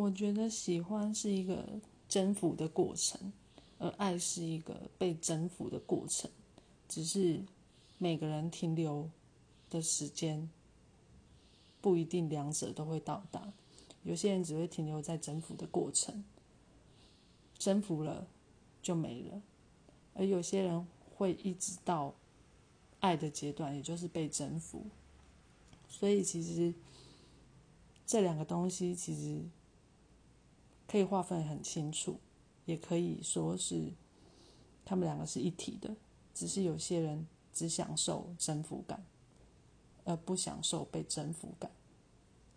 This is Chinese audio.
我觉得喜欢是一个征服的过程，而爱是一个被征服的过程，只是每个人停留的时间不一定两者都会到达，有些人只会停留在征服的过程，征服了就没了，而有些人会一直到爱的阶段，也就是被征服。所以其实这两个东西其实可以划分很清楚，也可以说是他们两个是一体的。只是有些人只享受征服感，而不享受被征服感。